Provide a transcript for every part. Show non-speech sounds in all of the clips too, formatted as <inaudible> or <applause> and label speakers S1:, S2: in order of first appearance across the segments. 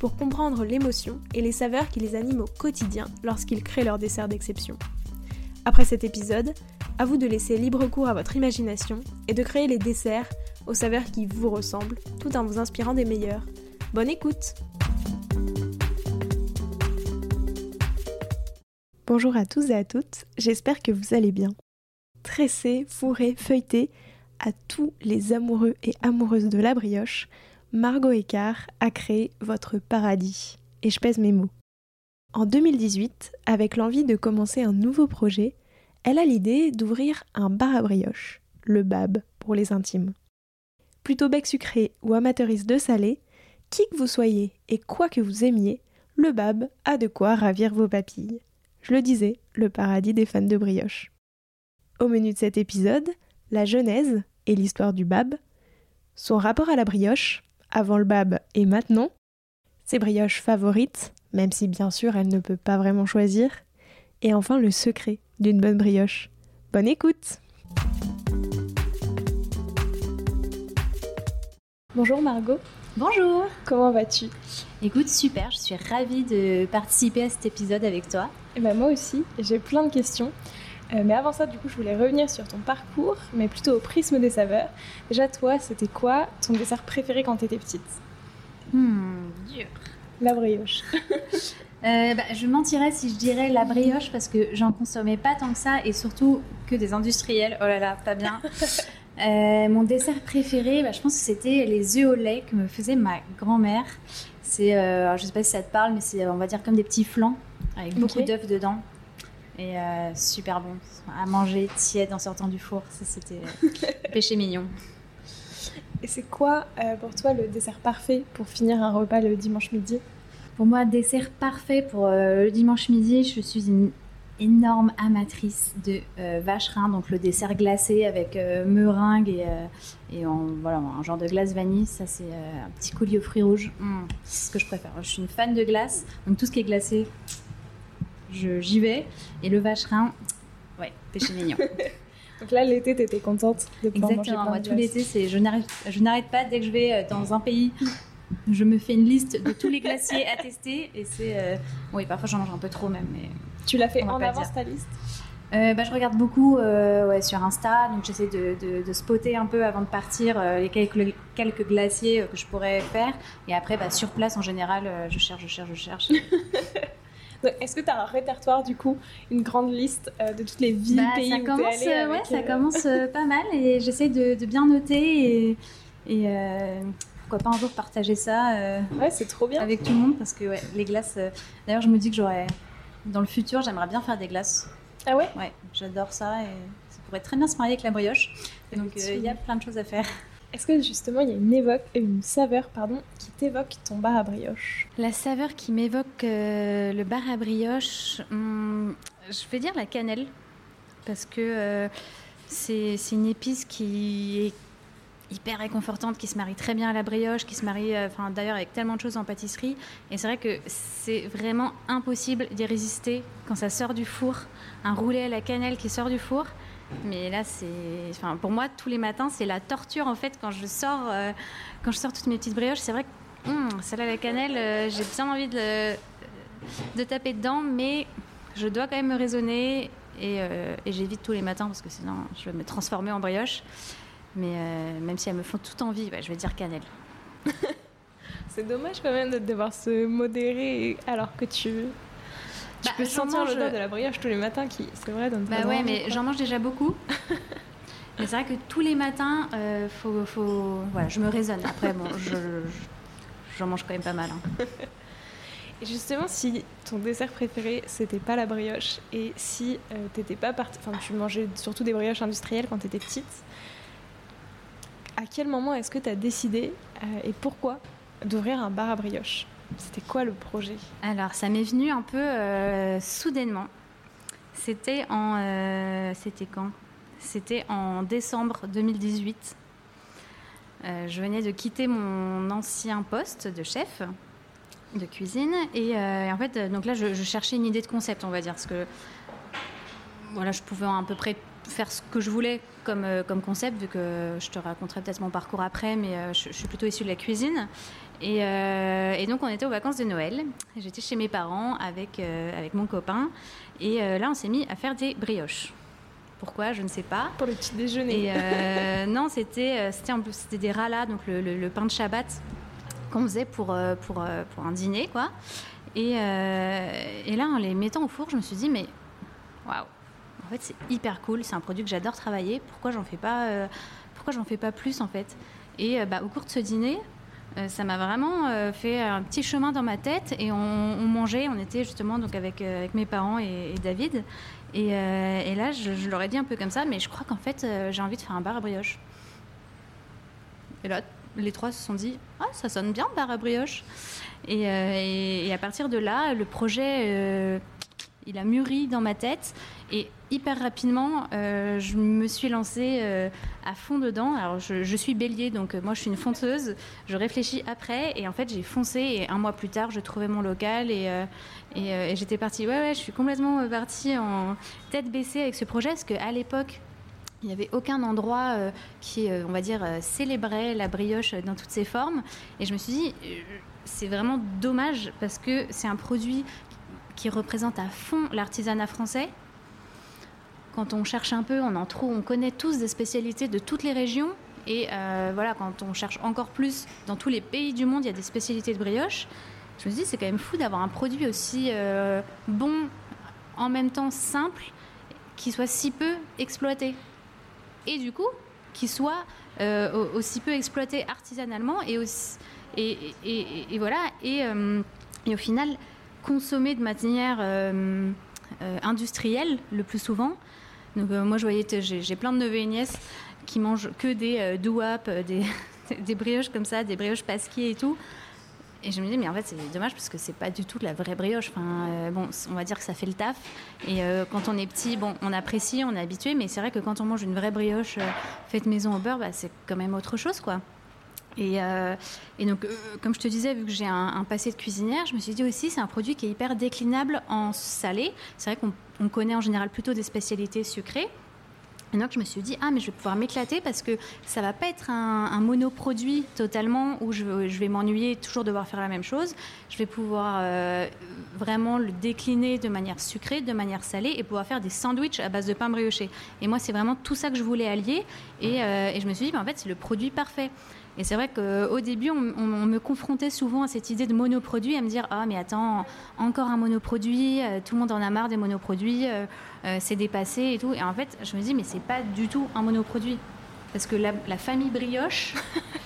S1: pour comprendre l'émotion et les saveurs qui les animent au quotidien lorsqu'ils créent leur dessert d'exception. Après cet épisode, à vous de laisser libre cours à votre imagination et de créer les desserts aux saveurs qui vous ressemblent tout en vous inspirant des meilleurs. Bonne écoute Bonjour à tous et à toutes, j'espère que vous allez bien. Tressé, fourré, feuilleté, à tous les amoureux et amoureuses de la brioche, Margot Écart a créé votre paradis. Et je pèse mes mots. En 2018, avec l'envie de commencer un nouveau projet, elle a l'idée d'ouvrir un bar à brioche, le BAB pour les intimes. Plutôt bec sucré ou amateuriste de salé, qui que vous soyez et quoi que vous aimiez, le BAB a de quoi ravir vos papilles. Je le disais, le paradis des fans de brioche. Au menu de cet épisode, la genèse et l'histoire du BAB, son rapport à la brioche, avant le bab et maintenant, ses brioches favorites, même si bien sûr elle ne peut pas vraiment choisir, et enfin le secret d'une bonne brioche. Bonne écoute Bonjour Margot.
S2: Bonjour.
S1: Comment vas-tu?
S2: Écoute, super, je suis ravie de participer à cet épisode avec toi.
S1: Et eh ben moi aussi, j'ai plein de questions. Euh, mais avant ça, du coup, je voulais revenir sur ton parcours, mais plutôt au prisme des saveurs. Déjà, toi, c'était quoi ton dessert préféré quand tu étais petite?
S2: Hmm, dur.
S1: La brioche. <laughs>
S2: euh, bah, je mentirais si je dirais la brioche parce que j'en consommais pas tant que ça et surtout que des industriels. Oh là là, pas bien. <laughs> Euh, mon dessert préféré, bah, je pense que c'était les œufs au lait que me faisait ma grand-mère. C'est, je sais pas si ça te parle, mais c'est, on va dire, comme des petits flancs avec beaucoup d'œufs dedans. Et euh, super bon à manger tiède en sortant du four. Ça, c'était <laughs> péché mignon.
S1: Et c'est quoi euh, pour toi le dessert parfait pour finir un repas le dimanche midi?
S2: Pour moi, dessert parfait pour euh, le dimanche midi, je suis une énorme amatrice de vacherin, donc le dessert glacé avec meringue et, et en, voilà, un genre de glace vanille. Ça, c'est un petit coulis aux fruits rouges. Mmh, c'est ce que je préfère. Je suis une fan de glace, donc tout ce qui est glacé, j'y vais. Et le vacherin, ouais, péché mignon. <laughs>
S1: Donc là, l'été, tu étais contente de pouvoir
S2: Exactement, moi, tout l'été, c'est je n'arrête pas dès que je vais euh, dans un pays. Je me fais une liste de tous les glaciers à tester et c'est. Euh... Oui, parfois j'en mange un peu trop même. Mais
S1: tu l'as fait en avance ta liste?
S2: Euh, bah, je regarde beaucoup euh, ouais, sur Insta, donc j'essaie de, de, de, spotter un peu avant de partir euh, les quelques, quelques glaciers que je pourrais faire. Et après, bah, sur place, en général, je cherche, je cherche, je cherche. <laughs>
S1: Est-ce que tu as un répertoire du coup, une grande liste euh, de toutes les villes,
S2: bah,
S1: pays
S2: ça
S1: où
S2: commence,
S1: allé
S2: ouais, ça commence euh, <laughs> pas mal et j'essaie de, de, bien noter et, et euh, pourquoi pas un jour partager ça
S1: euh, ouais, c'est trop bien.
S2: avec tout le monde parce que ouais, les glaces. euh, D'ailleurs, je me dis que j'aurais dans le futur, j'aimerais bien faire des glaces.
S1: Ah ouais?
S2: Ouais, j'adore ça et ça pourrait très bien se marier avec la brioche. Donc euh, il y a plein de choses à faire.
S1: Est-ce que justement il y a une, évoque, une saveur pardon, qui t'évoque ton bar à brioche?
S2: La saveur qui m'évoque euh, le bar à brioche, hum, je vais dire la cannelle, parce que euh, c'est une épice qui est hyper réconfortante, qui se marie très bien à la brioche, qui se marie euh, d'ailleurs avec tellement de choses en pâtisserie. Et c'est vrai que c'est vraiment impossible d'y résister quand ça sort du four, un roulé à la cannelle qui sort du four. Mais là, c'est, enfin, pour moi, tous les matins, c'est la torture en fait quand je sors, euh, quand je sors toutes mes petites brioches. C'est vrai que hum, celle à la cannelle, euh, j'ai bien envie de, de taper dedans, mais je dois quand même me raisonner et, euh, j'évite tous les matins parce que sinon, je vais me transformer en brioche. Mais même si elles me font toute envie, je vais dire cannelle. <laughs>
S1: C'est dommage quand même de devoir se modérer alors que tu, tu
S2: Bah,
S1: peux sentir l'odeur de la brioche tous les matins qui, c'est vrai, donne
S2: Bah ouais, mais j'en mange déjà beaucoup. <laughs> mais c'est vrai que tous les matins, euh, faut, faut... Voilà, je me raisonne. Après, bon, je, je- j'en mange quand même pas mal. hein.
S1: Et justement, si ton dessert préféré c'était pas la brioche et si euh, t'étais pas parti, enfin tu mangeais surtout des brioches industrielles quand t'étais petite, à quel moment est-ce que t'as décidé euh, et pourquoi d'ouvrir un bar à brioche? C'était quoi le projet?
S2: Alors, ça m'est venu un peu soudainement. C'était en. C'était quand? C'était en décembre 2018. je venais de quitter mon ancien poste de chef de cuisine. Et, en fait, donc là, je, je, cherchais une idée de concept, on va dire. Parce que voilà, je pouvais à peu près faire ce que je voulais comme, euh, comme concept, vu que je te raconterai peut-être mon parcours après, mais euh, je, suis plutôt issue de la cuisine. Et, euh, et, donc on était aux vacances de Noël. J'étais chez mes parents avec, avec mon copain. Et là, on s'est mis à faire des brioches. Pourquoi? Je ne sais pas.
S1: Pour le petit déjeuner.
S2: Et non, c'était c'était des ralas, donc le, le, pain de Shabbat qu'on faisait pour, pour, pour un dîner, quoi. Et, et là, en les mettant au four, je me suis dit, mais waouh en fait, c'est hyper cool. C'est un produit que j'adore travailler. Pourquoi j'en fais pas euh, fais pas plus en fait? Et euh, bah, au cours de ce dîner, euh, ça m'a vraiment fait un petit chemin dans ma tête et on, mangeait. On était justement donc avec, mes parents et, David. Et, là, je, leur ai dit un peu comme ça, mais je crois qu'en fait, j'ai envie de faire un bar à brioche. Et là, les trois se sont dit Ah, ça sonne bien, bar à brioche. Et, à partir de là, le projet, il a mûri dans ma tête. Et hyper rapidement, euh, je me suis lancée euh, à fond dedans. Alors, je, suis bélier, donc euh, moi, je suis une fonceuse. Je réfléchis après, et en fait, j'ai foncé. Et un mois plus tard, je trouvais mon local, et, et, j'étais partie. Ouais, ouais, je suis complètement partie en tête baissée avec ce projet, parce qu'à l'époque, il n'y avait aucun endroit qui, on va dire, célébrait la brioche dans toutes ses formes. Et je me suis dit, c'est vraiment dommage parce que c'est un produit qui représente à fond l'artisanat français quand on cherche un peu, on en trouve, on connaît tous des spécialités de toutes les régions. Et euh, voilà, quand on cherche encore plus, dans tous les pays du monde, il y a des spécialités de brioche. Je me dis, c'est quand même fou d'avoir un produit aussi euh, bon, en même temps simple, qui soit si peu exploité. Et du coup, qui soit euh, aussi peu exploité artisanalement et, voilà, et, au final, consommé de manière industrielle le plus souvent. Donc euh, moi, je voyais, j'ai plein de neveux et nièces qui mangent que des euh, douap, euh, <laughs> des, des, brioches comme ça, des brioches pasquier et tout. Et je me dis, mais en fait, c'est dommage parce que c'est pas du tout la vraie brioche. Enfin, bon, on va dire que ça fait le taf. Et quand on est petit, bon, on apprécie, on est habitué, mais c'est vrai que quand on mange une vraie brioche faite maison au beurre, bah, c'est quand même autre chose, quoi. Et, et, donc, comme je te disais, vu que j'ai un, un, passé de cuisinière, je me suis dit aussi, c'est un produit qui est hyper déclinable en salé. C'est vrai qu'on on connaît en général plutôt des spécialités sucrées. Et donc je me suis dit ah mais je vais pouvoir m'éclater parce que ça va pas être un, monoproduit totalement où je, vais m'ennuyer toujours devoir faire la même chose. Je vais pouvoir euh, vraiment le décliner de manière sucrée, de manière salée et pouvoir faire des sandwichs à base de pain brioché. Et moi c'est vraiment tout ça que je voulais allier et, euh, et je me suis dit en fait c'est le produit parfait. Et c'est vrai qu'au début, on, me confrontait souvent à cette idée de monoproduit, à me dire Ah, mais attends, encore un monoproduit, euh, tout le monde en a marre des monoproduits, euh, euh, c'est dépassé et tout. Et en fait, je me dis Mais c'est pas du tout un monoproduit. Parce que la, famille brioche,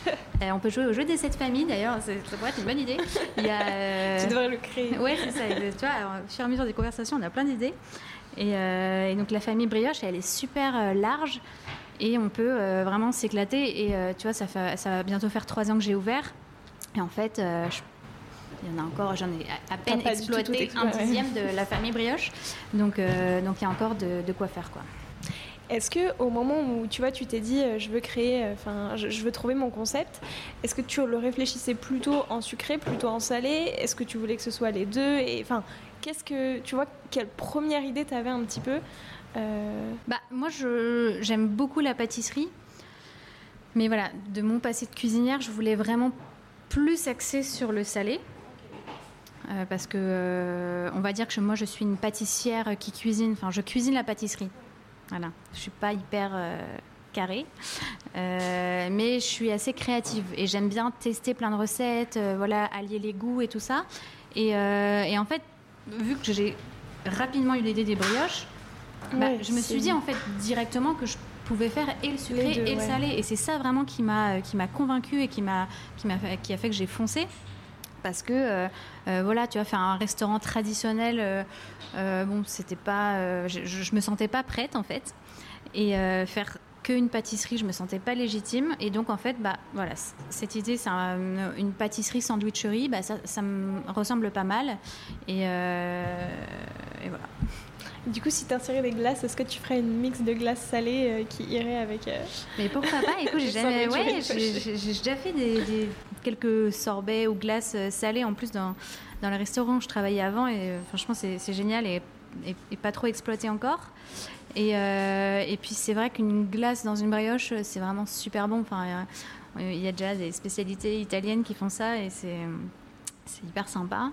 S2: <laughs> on peut jouer au jeu des sept familles d'ailleurs, ça pourrait être une bonne idée.
S1: Il y a, <laughs> tu devrais le créer.
S2: Oui, c'est ça. Tu vois, au fur et à mesure des conversations, on a plein d'idées. Et, et, donc la famille brioche, elle est super large et on peut euh, vraiment s'éclater. Et euh, tu vois, ça, fait, ça va bientôt faire trois ans que j'ai ouvert. Et en fait, euh, il y en a encore, j'en ai à peine exploité un dixième de la famille brioche. Donc, donc il y a encore de, de quoi faire, quoi.
S1: Est-ce que au moment où tu vois, tu t'es dit, je veux créer, enfin, je, veux trouver mon concept, est-ce que tu le réfléchissais plutôt en sucré, plutôt en salé? Est-ce que tu voulais que ce soit les deux? Et enfin, qu'est-ce que tu vois Quelle première idée tu avais un petit peu
S2: bah, Moi, j'aime beaucoup la pâtisserie. Mais voilà, de mon passé de cuisinière, je voulais vraiment plus axer sur le salé. Euh, parce que euh, on va dire que moi je suis une pâtissière qui cuisine, enfin je cuisine la pâtisserie. Voilà, je suis pas hyper carrée, mais je suis assez créative et j'aime bien tester plein de recettes, voilà, allier les goûts et tout ça. Et en fait, vu que j'ai rapidement eu l'idée des brioches, bah, je me suis dit en fait directement que je pouvais faire et le sucré et le salé. Et c'est ça vraiment qui m'a qui m'a convaincu et qui m'a qui m'a qui a fait que j'ai foncé. Parce que euh, euh, voilà, tu vas faire un restaurant traditionnel. Euh, bon, c'était pas, je, je, me sentais pas prête en fait. Et faire qu'une pâtisserie, je me sentais pas légitime. Et donc, en fait, bah, voilà, cette idée, c'est une pâtisserie sandwicherie, bah, ça, ça, me ressemble pas mal. Et, et voilà.
S1: Du coup, si tu insériais des glaces, est-ce que tu ferais une mix de glaces salées euh, qui irait avec. Euh,
S2: Mais pourquoi pas? Écoute, j'ai <laughs> jamais. Ouais, j'ai déjà fait des, quelques sorbets ou glaces euh, salées en plus dans, dans le restaurant où je travaillais avant et franchement, c'est génial et, et, pas trop exploité encore. Et, et puis, c'est vrai qu'une glace dans une brioche, c'est vraiment super bon. Enfin, il y a déjà des spécialités italiennes qui font ça et c'est hyper sympa.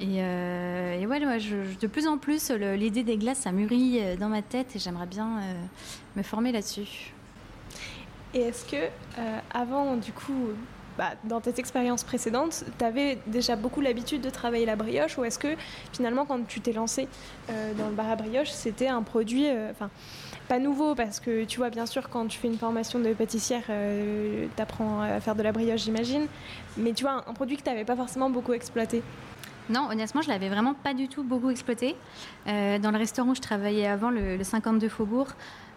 S2: Et, euh, et ouais, de plus en plus, l'idée des glaces, ça mûrit euh, dans ma tête et j'aimerais bien euh, me former là-dessus.
S1: Et est-ce que, avant, du coup, bah, dans tes expériences précédentes, tu avais déjà beaucoup l'habitude de travailler la brioche ou est-ce que finalement, quand tu t'es lancé dans le bar à brioche, c'était un produit, enfin, pas nouveau parce que tu vois, bien sûr, quand tu fais une formation de pâtissière, tu apprends à faire de la brioche, j'imagine, mais tu vois, un produit que tu n'avais pas forcément beaucoup exploité
S2: non, honnêtement, je l'avais vraiment pas du tout beaucoup exploité. Euh, dans le restaurant où je travaillais avant, le, 52 Faubourg,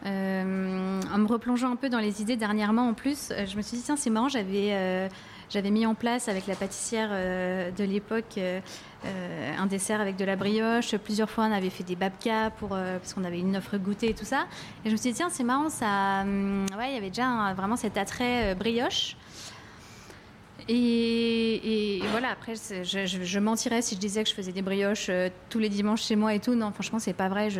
S2: euh, en me replongeant un peu dans les idées dernièrement en plus, euh, je me suis dit, tiens, c'est marrant, j'avais, j'avais mis en place avec la pâtissière de l'époque un dessert avec de la brioche. Plusieurs fois, on avait fait des babkas pour, parce qu'on avait une offre goûter et tout ça. Et je me suis dit, tiens, c'est marrant, ça, hum, ouais, il y avait déjà vraiment cet attrait brioche. Et, voilà, après, je, mentirais si je disais que je faisais des brioches euh, tous les dimanches chez moi et tout. Non, franchement, c'est pas vrai. <laughs>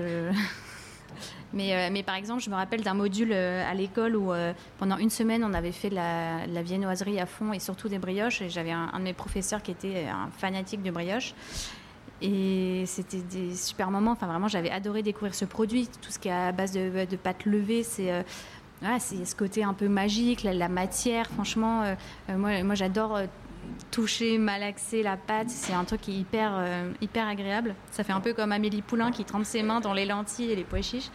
S2: Euh, mais par exemple, je me rappelle d'un module euh, à l'école où pendant une semaine, on avait fait de la, viennoiserie à fond et surtout des brioches. Et j'avais un, de mes professeurs qui était un fanatique de brioches. Et c'était des super moments. Enfin, vraiment, j'avais adoré découvrir ce produit. Tout ce qui est à base de, de pâte levée, c'est c'est ce côté un peu magique, la, matière. Franchement, euh, euh, moi, j'adore euh, toucher, malaxer la pâte. C'est un truc qui est hyper, hyper agréable. Ça fait un peu comme Amélie Poulain qui trempe ses mains dans les lentilles et les pois chiches.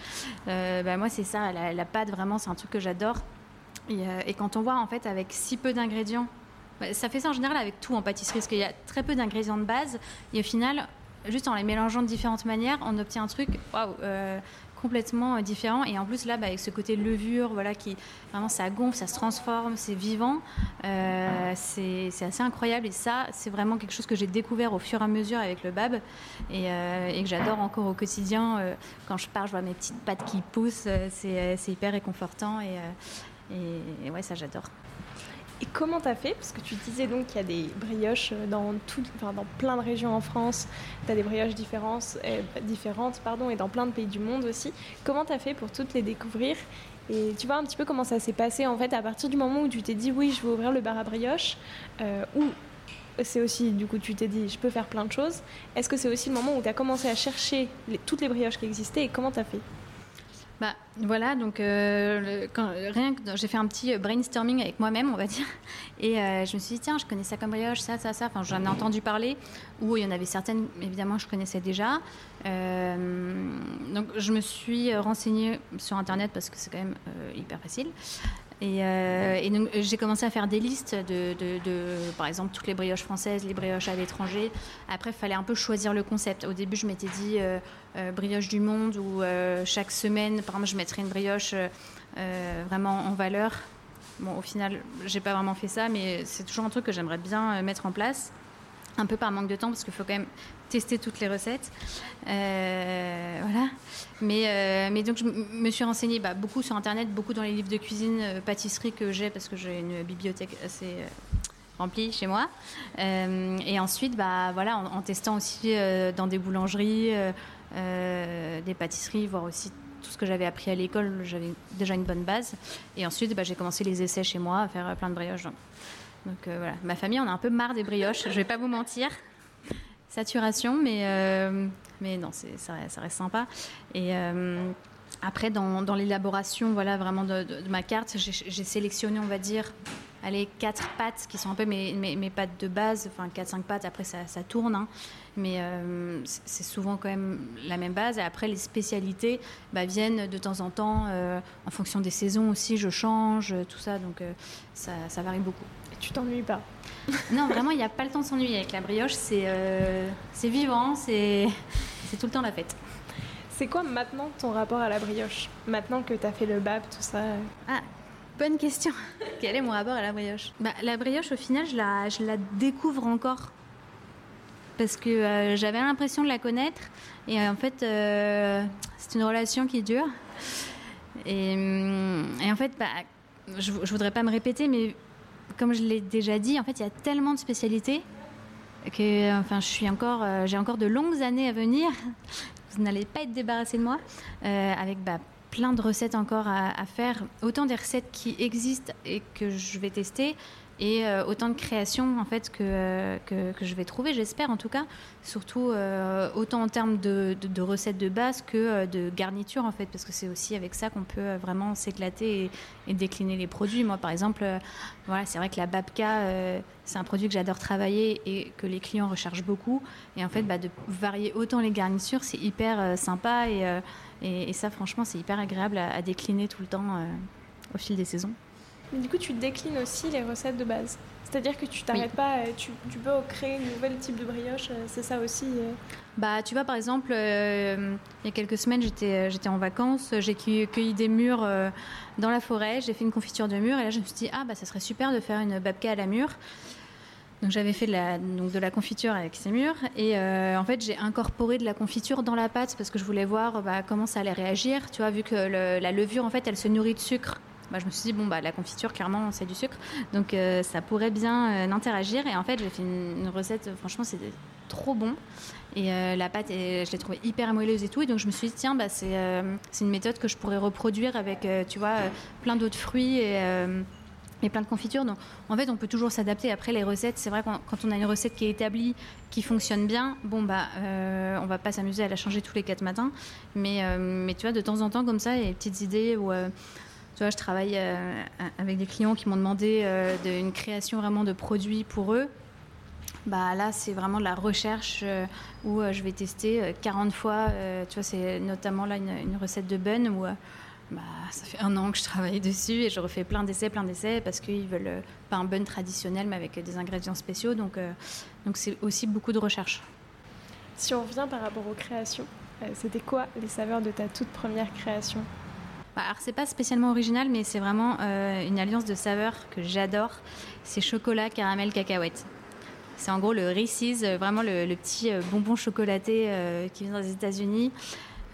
S2: bah, moi, c'est ça. La, pâte, vraiment, c'est un truc que j'adore. Et, et, quand on voit, en fait, avec si peu d'ingrédients, bah, ça fait ça en général avec tout en pâtisserie, parce qu'il y a très peu d'ingrédients de base. Et au final, juste en les mélangeant de différentes manières, on obtient un truc waouh, complètement euh, différent. Et en plus, là, bah, avec ce côté levure, voilà, qui vraiment ça gonfle, ça se transforme, c'est vivant, euh, c'est assez incroyable. Et ça, c'est vraiment quelque chose que j'ai découvert au fur et à mesure avec le BAB et, euh, que j'adore encore au quotidien. quand je pars, je vois mes petites pattes qui poussent, c'est hyper réconfortant. Et, et, ça, j'adore.
S1: Et comment tu as fait? Parce que tu disais donc qu'il y a des brioches dans, tout, enfin, dans plein de régions en France, tu as des brioches différentes, euh, différentes pardon, et dans plein de pays du monde aussi. Comment tu as fait pour toutes les découvrir? Et tu vois un petit peu comment ça s'est passé en fait à partir du moment où tu t'es dit oui, je vais ouvrir le bar à brioche, euh, ou c'est aussi, du coup, tu t'es dit, je peux faire plein de choses. Est-ce que c'est aussi le moment où tu as commencé à chercher toutes les brioches qui existaient et comment tu as fait?
S2: Bah, voilà, donc euh, rien que j'ai fait un petit brainstorming avec moi-même, on va dire, <laughs> et euh, je me suis dit tiens, je connais ça comme brioche, ça, ça, ça. Enfin, j'en ai entendu parler, ou il y en avait certaines, évidemment, je connaissais déjà. Euh, donc, je me suis renseignée sur internet parce que c'est quand même hyper facile. Euh, et, donc, j'ai commencé à faire des listes de, par exemple, toutes les brioches françaises, les brioches à l'étranger. Après, il fallait un peu choisir le concept. Au début, je m'étais dit euh, euh, brioche du monde, où chaque semaine, par exemple, je mettrais une brioche vraiment en valeur. Bon, au final, j'ai pas vraiment fait ça, mais c'est toujours un truc que j'aimerais bien mettre en place un peu par manque de temps parce qu'il faut quand même tester toutes les recettes. Euh, voilà. Mais, euh, mais donc je me suis renseignée bah, beaucoup sur Internet, beaucoup dans les livres de cuisine, euh, pâtisserie que j'ai parce que j'ai une bibliothèque assez remplie chez moi. et ensuite, bah, voilà, en, testant aussi dans des boulangeries, des pâtisseries, voire aussi tout ce que j'avais appris à l'école, j'avais déjà une bonne base. Et ensuite, bah, j'ai commencé les essais chez moi, à faire plein de brioches. Donc voilà, ma famille, on a un peu marre des brioches, je vais pas vous mentir saturation, mais, euh, non, ça, reste sympa. Et euh, après, dans, dans l'élaboration voilà, vraiment de, ma carte, j'ai sélectionné, on va dire, allez, quatre pâtes qui sont un peu mes, mes, pâtes de base, enfin 4-5 pâtes, après ça, tourne, hein. mais euh, c'est souvent quand même la même base. Et après, les spécialités bah, viennent de temps en temps, en fonction des saisons aussi, je change, tout ça, donc ça varie beaucoup.
S1: Tu t'ennuies pas
S2: non, vraiment, il n'y a pas le temps de s'ennuyer avec la brioche. C'est euh, vivant, c'est tout le temps la fête.
S1: C'est quoi maintenant ton rapport à la brioche? Maintenant que tu as fait le BAP, tout ça
S2: Ah, bonne question. <laughs> Quel est mon rapport à la brioche? Bah, La brioche, au final, je la, je la découvre encore. Parce que euh, j'avais l'impression de la connaître. Et euh, en fait, euh, c'est une relation qui dure. Et, hum, et en fait, bah, je, je voudrais pas me répéter, mais comme je l'ai déjà dit, en fait, il y a tellement de spécialités que enfin, je suis encore, j'ai encore de longues années à venir. <laughs> Vous n'allez pas être débarrassé de moi, euh, avec bah, plein de recettes encore à, à, faire, autant des recettes qui existent et que je vais tester, et euh, autant de créations en fait que, euh, que, que, je vais trouver, j'espère en tout cas, surtout euh, autant en termes de, recettes de base que de garniture en fait, parce que c'est aussi avec ça qu'on peut vraiment s'éclater et, décliner les produits. Moi par exemple, voilà, c'est vrai que la babka, c'est un produit que j'adore travailler et que les clients recherchent beaucoup, et en fait bah, de varier autant les garnitures, c'est hyper sympa et, ça franchement c'est hyper agréable à, décliner tout le temps au fil des saisons.
S1: Mais du coup, tu déclines aussi les recettes de base. C'est-à-dire que tu t'arrêtes oui. pas, tu, tu, peux créer un nouvel type de brioche, c'est ça aussi euh...
S2: Bah, tu vois, par exemple, euh, il y a quelques semaines, j'étais, j'étais en vacances, j'ai cueilli des mûres euh, dans la forêt, j'ai fait une confiture de mûres, et là, je me suis dit, ah, bah, ça serait super de faire une babka à la mûre. Donc j'avais fait de la, donc de la confiture avec ces mûres et euh, en fait j'ai incorporé de la confiture dans la pâte parce que je voulais voir bah, comment ça allait réagir. Tu vois, vu que le, la levure en fait elle se nourrit de sucre bah, je me suis dit, bon, bah, la confiture, clairement, c'est du sucre. Donc, euh, ça pourrait bien euh, interagir. Et en fait, j'ai fait une, recette, franchement, c'était trop bon. Et euh, la pâte, je l'ai trouvée hyper moelleuse et tout. Et donc, je me suis dit, tiens, bah, c'est euh, une méthode que je pourrais reproduire avec, euh, tu vois, plein d'autres fruits et, plein de confitures. Donc, en fait, on peut toujours s'adapter. Après, les recettes, c'est vrai, quand, on a une recette qui est établie, qui fonctionne bien, bon, bah, on va pas s'amuser à la changer tous les quatre matins. Mais, mais tu vois, de temps en temps, comme ça, il y a des petites idées où tu vois, je travaille euh, avec des clients qui m'ont demandé euh, une création vraiment de produits pour eux. Bah, là, c'est vraiment de la recherche euh, où je vais tester 40 fois. tu vois, c'est notamment là une, recette de bun où bah, ça fait un an que je travaille dessus et je refais plein d'essais, plein d'essais parce qu'ils veulent pas un bun traditionnel mais avec des ingrédients spéciaux. Donc, donc c'est aussi beaucoup de recherche.
S1: Si on revient par rapport aux créations, c'était quoi les saveurs de ta toute première création?
S2: Alors c'est pas spécialement original, mais c'est vraiment euh, une alliance de saveurs que j'adore. C'est chocolat, caramel, cacahuète. C'est en gros le Reese's, euh, vraiment le, petit euh, bonbon chocolaté qui vient des États-Unis.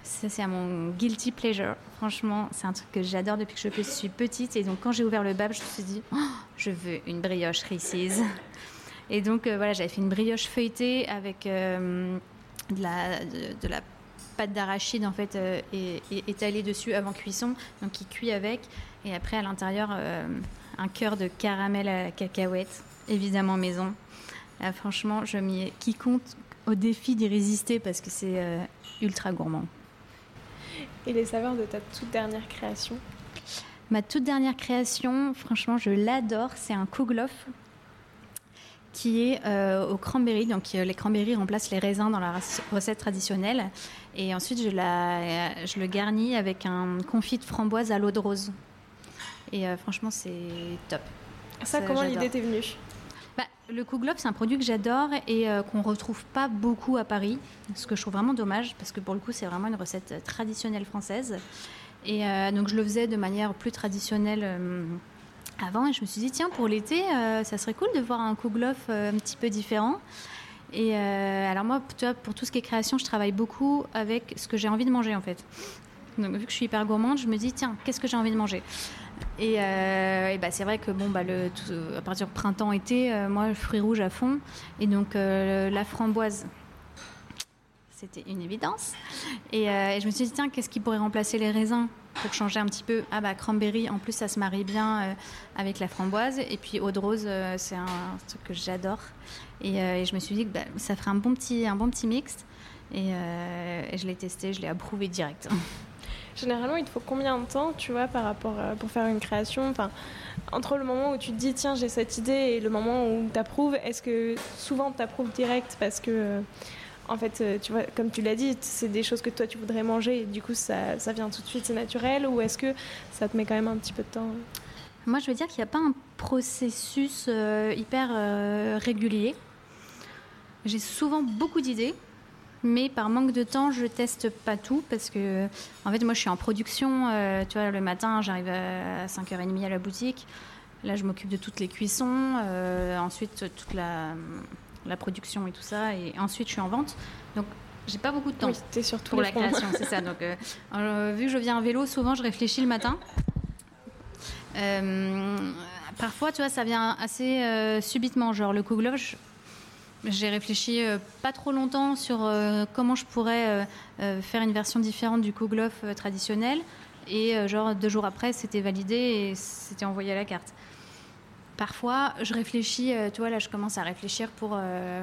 S2: Ça, c'est à mon guilty pleasure. Franchement, c'est un truc que j'adore depuis que je suis petite. Et donc, quand j'ai ouvert le bab, je me suis dit, oh, je veux une brioche Reese's. Et donc, voilà, j'avais fait une brioche feuilletée avec de, la, de, de la pâte d'arachide en fait euh, est, est étalée dessus avant cuisson, donc qui cuit avec. Et après à l'intérieur euh, un cœur de caramel à cacahuète, évidemment maison. Là, franchement, je m'y qui compte au défi d'y résister parce que c'est euh, ultra gourmand.
S1: Et les saveurs de ta toute dernière création?
S2: Ma toute dernière création, franchement, je l'adore. C'est un kouglof qui est euh, au cranberry. Donc euh, les cranberries remplacent les raisins dans la recette traditionnelle. Et ensuite, je, la, je le garnis avec un confit de framboise à l'eau de rose. Et euh, franchement, c'est top.
S1: Ça, comment l'idée t'est venue?
S2: Bah, le kouglof, c'est un produit que j'adore et euh, qu'on retrouve pas beaucoup à Paris, ce que je trouve vraiment dommage parce que pour le coup, c'est vraiment une recette traditionnelle française. Et euh, donc, je le faisais de manière plus traditionnelle euh, avant et je me suis dit, tiens, pour l'été, euh, ça serait cool de voir un kouglof euh, un petit peu différent. Et euh, alors moi, pour tout ce qui est création, je travaille beaucoup avec ce que j'ai envie de manger en fait. Donc vu que je suis hyper gourmande, je me dis tiens, qu'est-ce que j'ai envie de manger? Et, bah, c'est vrai que bon, bah, le, à partir du printemps-été, moi, fruits rouges à fond. Et donc la framboise, c'était une évidence. Et, euh, et, je me suis dit, tiens, qu'est-ce qui pourrait remplacer les raisins pour changer un petit peu? Ah bah cranberry, en plus ça se marie bien euh, avec la framboise. Et puis eau de rose, euh, c'est un, truc que j'adore. Et, je me suis dit que bah, ça ferait un bon petit, un bon petit mix. Et, je l'ai testé, je l'ai approuvé direct. <laughs>
S1: Généralement, il te faut combien de temps, tu vois, par rapport pour faire une création? Enfin, Entre le moment où tu te dis, tiens, j'ai cette idée, et le moment où tu approuves, est-ce que souvent tu approuves direct parce que, en fait, euh, tu vois, comme tu l'as dit, c'est des choses que toi tu voudrais manger, et du coup, ça, ça vient tout de suite, c'est naturel, ou est-ce que ça te met quand même un petit peu de temps?
S2: Moi, je veux dire qu'il n'y a pas un processus euh, hyper euh, régulier. J'ai souvent beaucoup d'idées, mais par manque de temps, je teste pas tout parce que, en fait, moi, je suis en production. tu vois, le matin, j'arrive à 5h30 à la boutique. Là, je m'occupe de toutes les cuissons, ensuite toute la, la production et tout ça, et ensuite je suis en vente. Donc, j'ai pas beaucoup de temps
S1: Oui,
S2: pour la création, c'est ça. Donc, euh, euh, vu que je viens en vélo, souvent je réfléchis le matin. Euh, parfois, tu vois, ça vient assez euh, subitement. Genre le je- j'ai réfléchi euh, pas trop longtemps sur euh, comment je pourrais euh, faire une version différente du Kuglof euh, traditionnel. Et genre deux jours après, c'était validé et c'était envoyé à la carte. Parfois, je réfléchis, euh, tu vois, là, je commence à réfléchir pour, euh,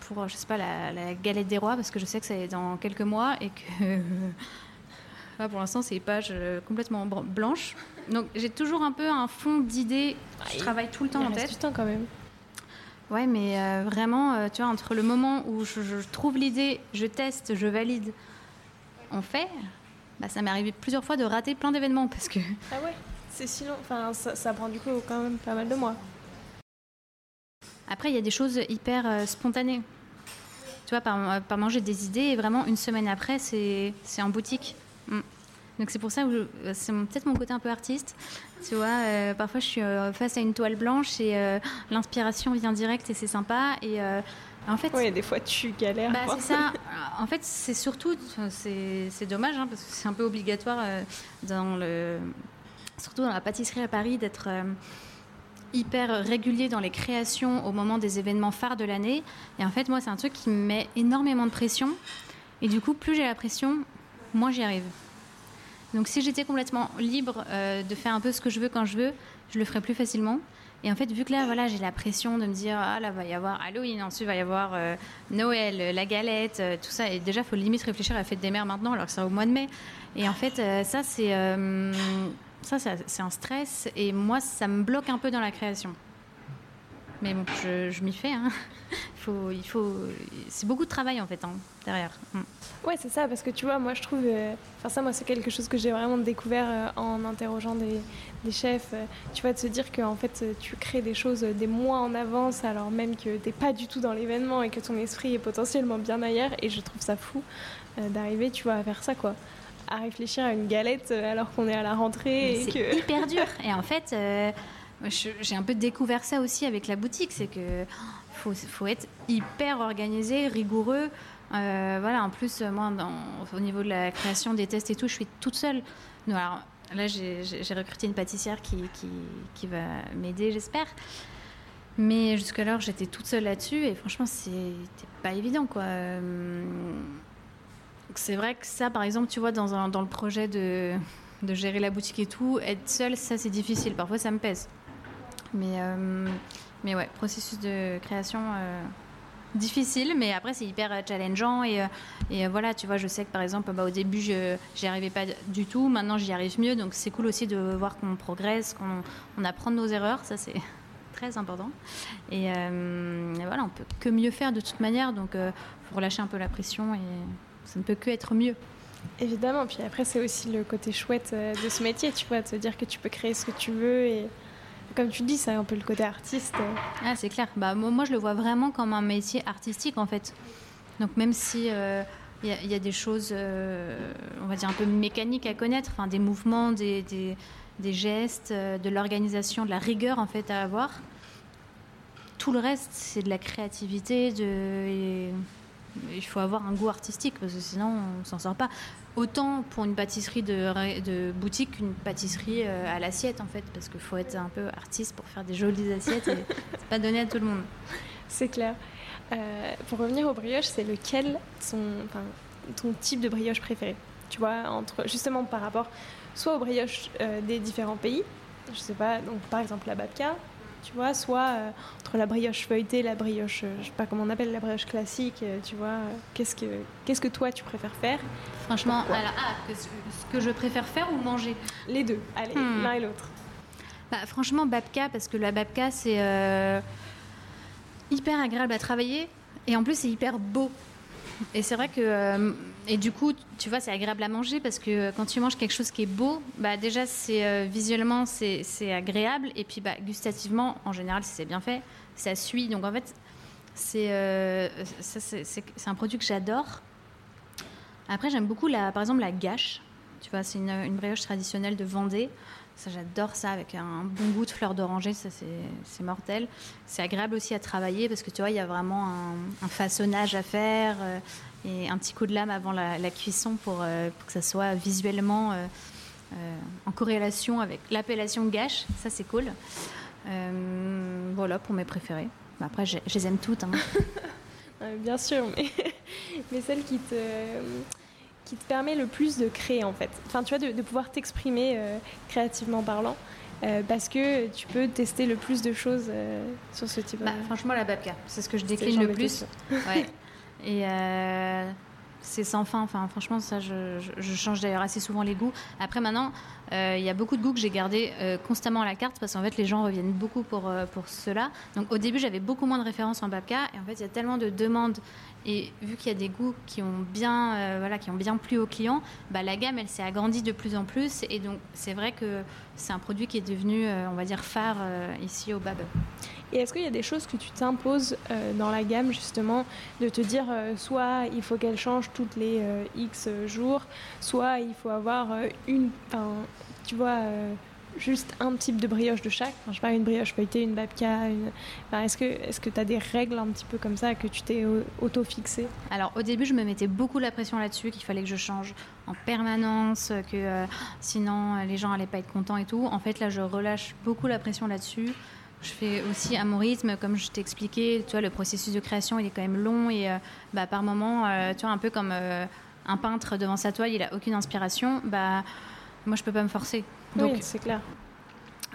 S2: pour je sais pas, la, la galette des rois, parce que je sais que c'est dans quelques mois et que. <laughs> Là, pour l'instant, c'est pages euh, complètement blanches. Donc, j'ai toujours un peu un fond d'idées. Je travaille tout le temps
S1: Il
S2: en
S1: reste
S2: tête.
S1: du temps quand même.
S2: Ouais, mais euh, vraiment, euh, tu vois, entre le moment où je, je trouve l'idée, je teste, je valide, on fait, bah, ça m'est arrivé plusieurs fois de rater plein d'événements parce que.
S1: Ah ouais C'est si long. Enfin, ça, ça prend du coup quand même pas mal de mois.
S2: Après, il y a des choses hyper euh, spontanées. Tu vois, par, par manger des idées, et vraiment, une semaine après, c'est en boutique. Mm. Donc, c'est pour ça que je- c'est peut-être mon côté un peu artiste. Tu vois, euh, parfois, je suis euh, face à une toile blanche et euh, l'inspiration vient direct et c'est sympa. Et euh, en fait,
S1: Oui, des fois tu galères.
S2: Bah, c'est ça. <laughs> En fait, c'est surtout, c'est c'est dommage hein, parce que c'est un peu obligatoire euh, dans le, surtout dans la pâtisserie à Paris d'être euh, hyper régulier dans les créations au moment des événements phares de l'année. Et en fait, moi, c'est un truc qui me met énormément de pression. Et du coup, plus j'ai la pression, moins j'y arrive. Donc, si j'étais complètement libre euh, de faire un peu ce que je veux quand je veux, je le ferais plus facilement. Et en fait, vu que là, voilà, j'ai la pression de me dire, ah là, va y avoir Halloween, ensuite va y avoir euh, Noël, la galette, tout ça. Et déjà, faut limite réfléchir à la fête des mères maintenant, alors que c'est au mois de mai. Et en fait, ça, c'est ça, c'est un stress. Et moi, ça me bloque un peu dans la création. Mais bon, je, m'y fais. Hein. <laughs> Il faut, c'est beaucoup de travail en fait hein, derrière. Mm.
S1: Ouais, c'est ça, parce que tu vois, moi je trouve. euh, Enfin, ça, moi, c'est quelque chose que j'ai vraiment découvert euh, en interrogeant des, chefs. euh, tu vois, de se dire que en fait, tu crées des choses des mois en avance, alors même que t'es pas du tout dans l'événement et que ton esprit est potentiellement bien ailleurs. Et je trouve ça fou d'arriver, tu vois, à faire ça, quoi. À réfléchir à une galette euh, alors qu'on est à la rentrée
S2: C'est
S1: que.
S2: hyper dur. <laughs> Et en fait, euh, j'ai un peu découvert ça aussi avec la boutique, c'est que oh, faut, faut être hyper organisé, rigoureux. Euh, voilà, en plus, moi, dans- au niveau de la création des tests et tout, je suis toute seule. Donc, alors, là, j'ai recruté une pâtissière qui, qui, qui va m'aider, j'espère. Mais jusqu'alors, j'étais toute seule là-dessus et franchement, c'était pas évident, quoi. Euh, C'est vrai que ça, par exemple, tu vois, dans, le projet de, gérer la boutique et tout, être seule, ça, c'est difficile. Parfois, ça me pèse. Mais, euh, mais ouais, processus de création euh, difficile, mais après, c'est hyper euh, challengeant. Et, voilà, tu vois, je sais que par exemple, bah, au début, je n'y arrivais pas du tout. Maintenant, j'y arrive mieux. Donc, c'est cool aussi de voir qu'on progresse, qu'on on apprend de nos erreurs. Ça, c'est <laughs> très important. Et, et voilà, on peut que mieux faire de toute manière. Donc, il faut relâcher un peu la pression et ça ne peut que être mieux.
S1: Évidemment, puis après, c'est aussi le côté chouette euh, de ce métier, tu vois, de se dire que tu peux créer ce que tu veux et. Comme tu dis, c'est un peu le côté artiste. euh.
S2: Ah, c'est clair. Bah, moi, je le vois vraiment comme un métier artistique, en fait. Donc, même si euh, il y, a- il y a des choses, euh, on va dire, un peu mécaniques à connaître, enfin, des mouvements, des, des- des gestes, euh, de l'organisation, de la rigueur, en fait, à avoir, tout le reste, c'est de la créativité, de... il faut avoir un goût artistique, parce que sinon, on s'en sort pas. Autant pour une pâtisserie de, boutique qu'une pâtisserie euh, à l'assiette, en fait, parce qu'il faut être un peu artiste pour faire des jolies assiettes et <laughs> c'est pas donné à tout le monde.
S1: C'est clair. Euh, pour revenir aux brioches, c'est lequel enfin, ton type de brioche préféré? Tu vois, entre, justement par rapport soit aux brioches euh, des différents pays, je sais pas, donc par exemple la babka, tu vois, soit euh, entre la brioche feuilletée, la brioche, euh, je sais pas comment on appelle, la brioche classique, euh, tu vois, euh, qu'est-ce que, qu'est-ce que toi tu préfères faire?
S2: Franchement, alors, ah, que ce, ce que je préfère faire ou manger?
S1: Les deux, allez,
S2: Hmm.
S1: l'un et l'autre.
S2: Bah, franchement, babka, parce que la babka, c'est hyper agréable à travailler et en plus, c'est hyper beau. Et c'est vrai que. Euh, et du coup, tu vois, c'est agréable à manger parce que quand tu manges quelque chose qui est beau, bah déjà, c'est euh, visuellement, c'est c'est agréable. Et puis, bah, gustativement, en général, si c'est bien fait, ça suit. Donc en fait, C'est un produit que j'adore. Après, j'aime beaucoup, la, par exemple, la gâche. Tu vois, c'est une, brioche traditionnelle de Vendée. Ça, j'adore ça avec un bon goût de fleur d'oranger. Ça, c'est mortel. C'est agréable aussi à travailler parce que tu vois, il y a vraiment un, façonnage à faire euh, et un petit coup de lame avant la, cuisson pour, euh, pour, que ça soit visuellement euh, en corrélation avec l'appellation gâche. Ça, c'est cool. voilà pour mes préférés. Après, je, les aime toutes. Hein. <laughs>
S1: Bien sûr, mais, <laughs> mais celle qui te qui te permet le plus de créer en fait. Enfin, tu vois, de, pouvoir t'exprimer euh, créativement parlant. Euh, parce que tu peux tester le plus de choses euh, sur ce type.
S2: Bah, franchement, la babka, c'est ce que je décline le plus. Ouais. <laughs> Et c'est sans fin. Enfin, franchement, ça, je, change d'ailleurs assez souvent les goûts. Après, maintenant, il y a beaucoup de goûts que j'ai gardés constamment à la carte parce qu'en fait, les gens reviennent beaucoup pour, pour cela. Donc, au début, j'avais beaucoup moins de références en babka. Et en fait, il y a tellement de demandes et vu qu'il y a des goûts qui ont bien, euh, voilà, qui ont bien plu aux clients, bah, la gamme, elle s'est agrandie de plus en plus. Et donc, c'est vrai que c'est un produit qui est devenu, euh, on va dire, phare euh, ici au Bab.
S1: Et est-ce qu'il y a des choses que tu t'imposes dans la gamme, justement, de te dire soit il faut qu'elle change toutes les X jours, soit il faut avoir une, tu vois juste un type de brioche de chaque Je sais pas, une brioche feuilletée, une babka. est-ce que est-ce que tu as des règles un petit peu comme ça que tu t'es auto-fixé
S2: Alors au début, je me mettais beaucoup la pression là-dessus, qu'il fallait que je change en permanence, que euh, sinon euh, les gens allaient pas être contents et tout. En fait, là, je relâche beaucoup la pression là-dessus. Je fais aussi à comme je t'ai expliqué, tu vois, le processus de création, il est quand même long et euh, bah, par moment, tu vois, un peu comme un peintre devant sa toile, il a aucune inspiration, bah moi je peux pas me forcer.
S1: Donc, oui, c'est clair.